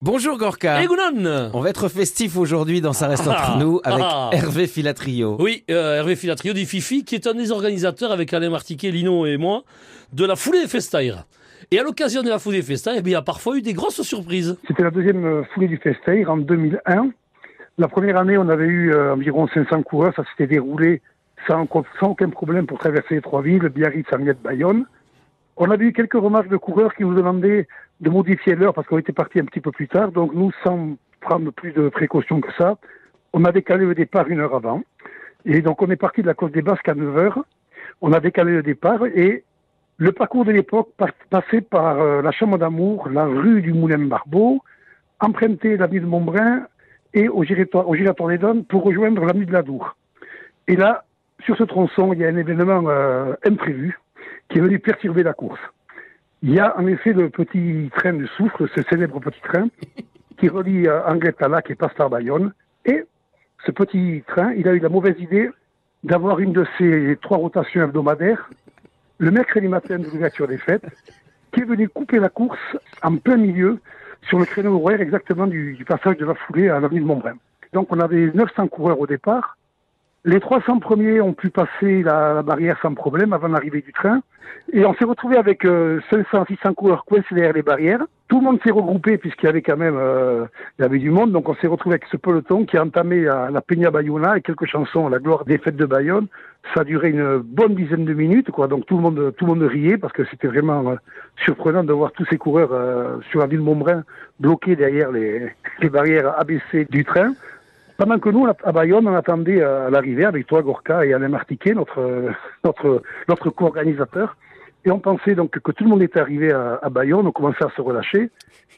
Bonjour Gorka. Egunon On va être festif aujourd'hui dans Ça reste entre Ah, nous avec ah. Hervé Filatrio. Oui, euh, Hervé Filatrio du Fifi, qui est un des organisateurs avec Alain Martiquet, Lino et moi, de la foulée des Festaires. Et à l'occasion de la foulée des Festaires, eh bien, il y a parfois eu des grosses surprises. C'était la deuxième euh, foulée du Festair en 2001. La première année, on avait eu euh, environ 500 coureurs. Ça s'était déroulé sans, sans aucun problème pour traverser les trois villes, Biarritz, Amiens, Bayonne. On avait eu quelques remarques de coureurs qui nous demandaient de modifier l'heure parce qu'on était parti un petit peu plus tard. Donc nous, sans prendre plus de précautions que ça, on a décalé le départ une heure avant. Et donc on est parti de la Côte des Basques à 9 heures. On a décalé le départ et le parcours de l'époque passait par euh, la Chambre d'Amour, la rue du Moulin Barbeau, emprunter l'avenue de Montbrun et au giratoire, au giratoire des Donnes pour rejoindre l'avenue de la Dour. Et là, sur ce tronçon, il y a un événement euh, imprévu qui est venu perturber la course. Il y a en effet le petit train de soufre, ce célèbre petit train, qui relie euh, Anglette à Lac et passe par Bayonne. Et ce petit train, il a eu la mauvaise idée d'avoir une de ces trois rotations hebdomadaires le mercredi matin de l'ouverture des fêtes, qui est venu couper la course en plein milieu sur le créneau horaire exactement du, du passage de la foulée à l'avenue de Montbrun. Donc on avait 900 coureurs au départ. Les 300 premiers ont pu passer la, la barrière sans problème avant l'arrivée du train. Et on s'est retrouvé avec euh, 500, 600 coureurs coincés derrière les barrières. Tout le monde s'est regroupé puisqu'il y avait quand même euh, il y avait du monde. Donc on s'est retrouvé avec ce peloton qui a entamé la, Peña Bayona et quelques chansons à la gloire des fêtes de Bayonne. Ça a duré une bonne dizaine de minutes, quoi. Donc tout le monde, tout le monde riait parce que c'était vraiment euh, surprenant de voir tous ces coureurs euh, sur la ville de Montbrun bloqués derrière les, les barrières ABC du train. Pendant que nous, à Bayonne, on attendait euh, l'arrivée avec toi, Gorka, et Alain Martiquet, notre, euh, notre, notre co-organisateur. Et on pensait donc que tout le monde était arrivé à, à Bayonne, on commençait à se relâcher.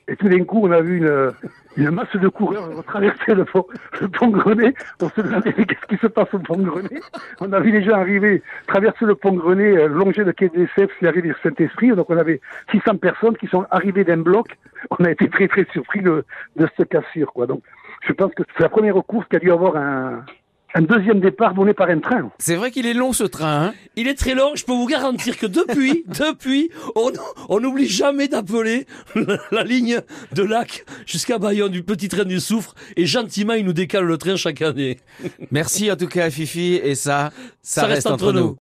Et tout d'un coup, on a vu une, une masse de coureurs traverser le pont, le pont Grenet. On se demandait qu'est-ce qui se passe au pont Grenet. On a vu les gens arriver, traverser le pont Grenet, euh, longer le quai des puis arriver sur Saint-Esprit. Donc on avait 600 personnes qui sont arrivées d'un bloc. On a été très très surpris de, de cette cassure. Quoi. Donc je pense que c'est la première course qui a dû avoir un, un deuxième départ donné par un train. C'est vrai qu'il est long ce train. Hein Il est très long, je peux vous garantir que depuis, depuis, on on n'oublie jamais d'appeler la ligne de lac jusqu'à Bayonne du petit train du soufre et gentiment il nous décale le train chaque année. Merci en tout cas Fifi et ça, ça, reste, entre nous.